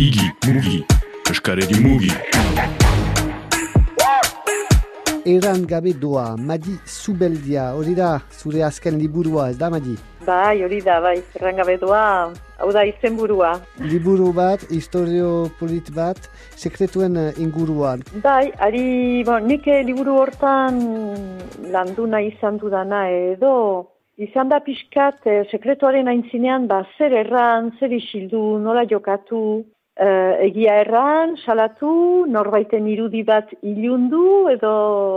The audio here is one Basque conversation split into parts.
Igi, mugi, eskaredi mugi. Eran gabe doa, Madi Zubeldia, hori da, zure azken liburua, ez da, Madi? Bai, hori da, bai, errangabe doa, hau da izenburua. Liburu bat, historio polit bat, sekretuen eh, inguruan. Bai, ari, bon, nik eh, liburu hortan landu nahi izan dudana edo, izan da pixkat eh, sekretuaren aintzinean, ba, zer erran, zer isildu, nola jokatu, eh, egia erran, salatu, norbaiten irudi bat ilundu, edo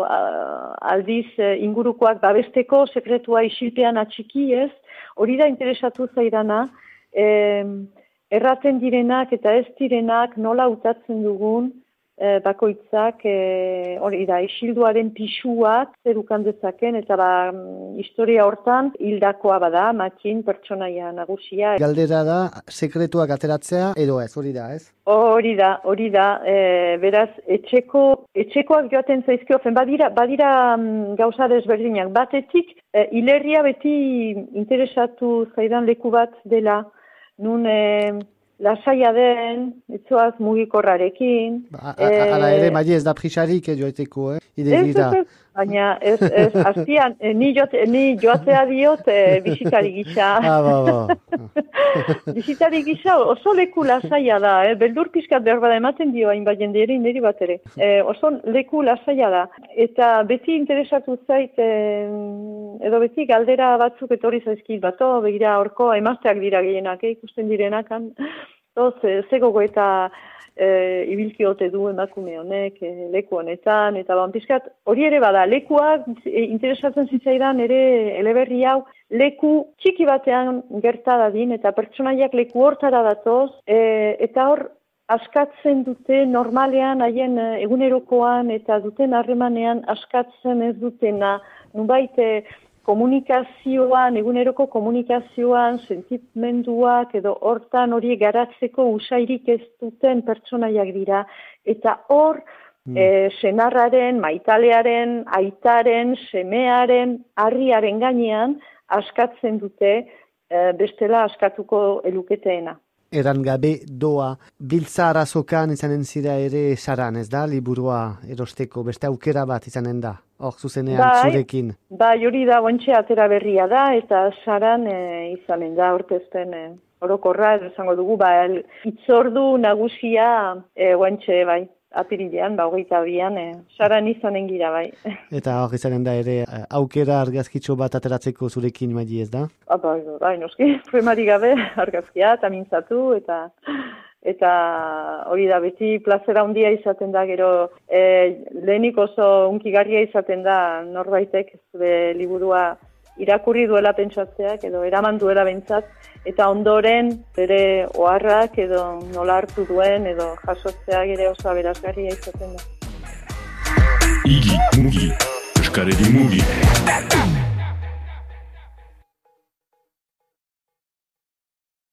ah, aldiz eh, ingurukoak babesteko sekretua isilpean atxiki ez, hori da interesatu zaidana, em, erraten direnak eta ez direnak nola utatzen dugun eh, bakoitzak eh, hori da isilduaren pisuak zerukan dezaken eta ba, mm, historia hortan hildakoa bada matxin pertsonaia nagusia Galdera da, sekretuak ateratzea, edo ez, hori da, ez? Hori da, hori da, e, beraz, etxeko, etxekoak joaten zaizkio, fen, badira, badira mm, gauza desberdinak. Batetik, e, hilerria beti interesatu zaidan leku bat dela, nun e, lasaia den, etzoaz mugikorrarekin. Ba, a- a- Ala ere, Madi ez da prisarik, eh, joeteko, eh? Ez, ez, ez, baina ez, ez, azpian, e, ni, jote, ni joatea diot e, bisitari gisa. Ah, ba, ba. Bizitari gisa oso leku lasaia da, eh? beldur pixkat behar bada ematen dio hainbat jenderi niri bat ere. Eh, oso leku lasaia da. Eta beti interesatu zait, eh, edo beti galdera batzuk etorri zaizkit bato, begira horko emazteak dira gehienak, eh? ikusten direnak, han. Oz, eh, ze gogo eta e, ibilki ote du emakume honek e, leku honetan, eta ban pixkat, hori ere bada, lekuak e, interesatzen zitzaidan ere eleberri hau, leku txiki batean gerta dadin, eta pertsonaiak leku hortara datoz, e, eta hor askatzen dute normalean haien e, egunerokoan eta duten harremanean askatzen ez dutena, nubait e, komunikazioan, eguneroko komunikazioan, sentimenduak edo hortan hori garatzeko usairik ez duten pertsonaiak dira. Eta hor, eh, senarraren, maitalearen, aitaren, semearen, harriaren gainean askatzen dute eh, bestela askatuko eluketeena. Eran gabe doa, biltza arazokan izanen zira ere saran, ez da, liburua erosteko, beste aukera bat izanen da, hor zuzenean Bai. zurekin. Bai, hori da, guantxe atera berria da, eta saran e, izanen da, orkesten e, orokorra, edo esango dugu, ba, el, itzordu nagusia e, guantxe, bai, apirilean, ba, hogeita bian, e, saran izanen gira, bai. Eta hor izanen da ere, eh, aukera argazkitxo bat ateratzeko zurekin maidi ez da? Ah, bai, bai, noski, problemari gabe, argazkia, eta mintzatu, eta eta hori da beti plazera handia izaten da gero e, lehenik oso unkigarria izaten da norbaitek zure liburua irakurri duela pentsatzeak edo eraman duela bentsat eta ondoren bere oharrak edo nola hartu duen edo jasotzeak ere oso aberasgarria izaten da. Igi, mugi, eskaredi mugi.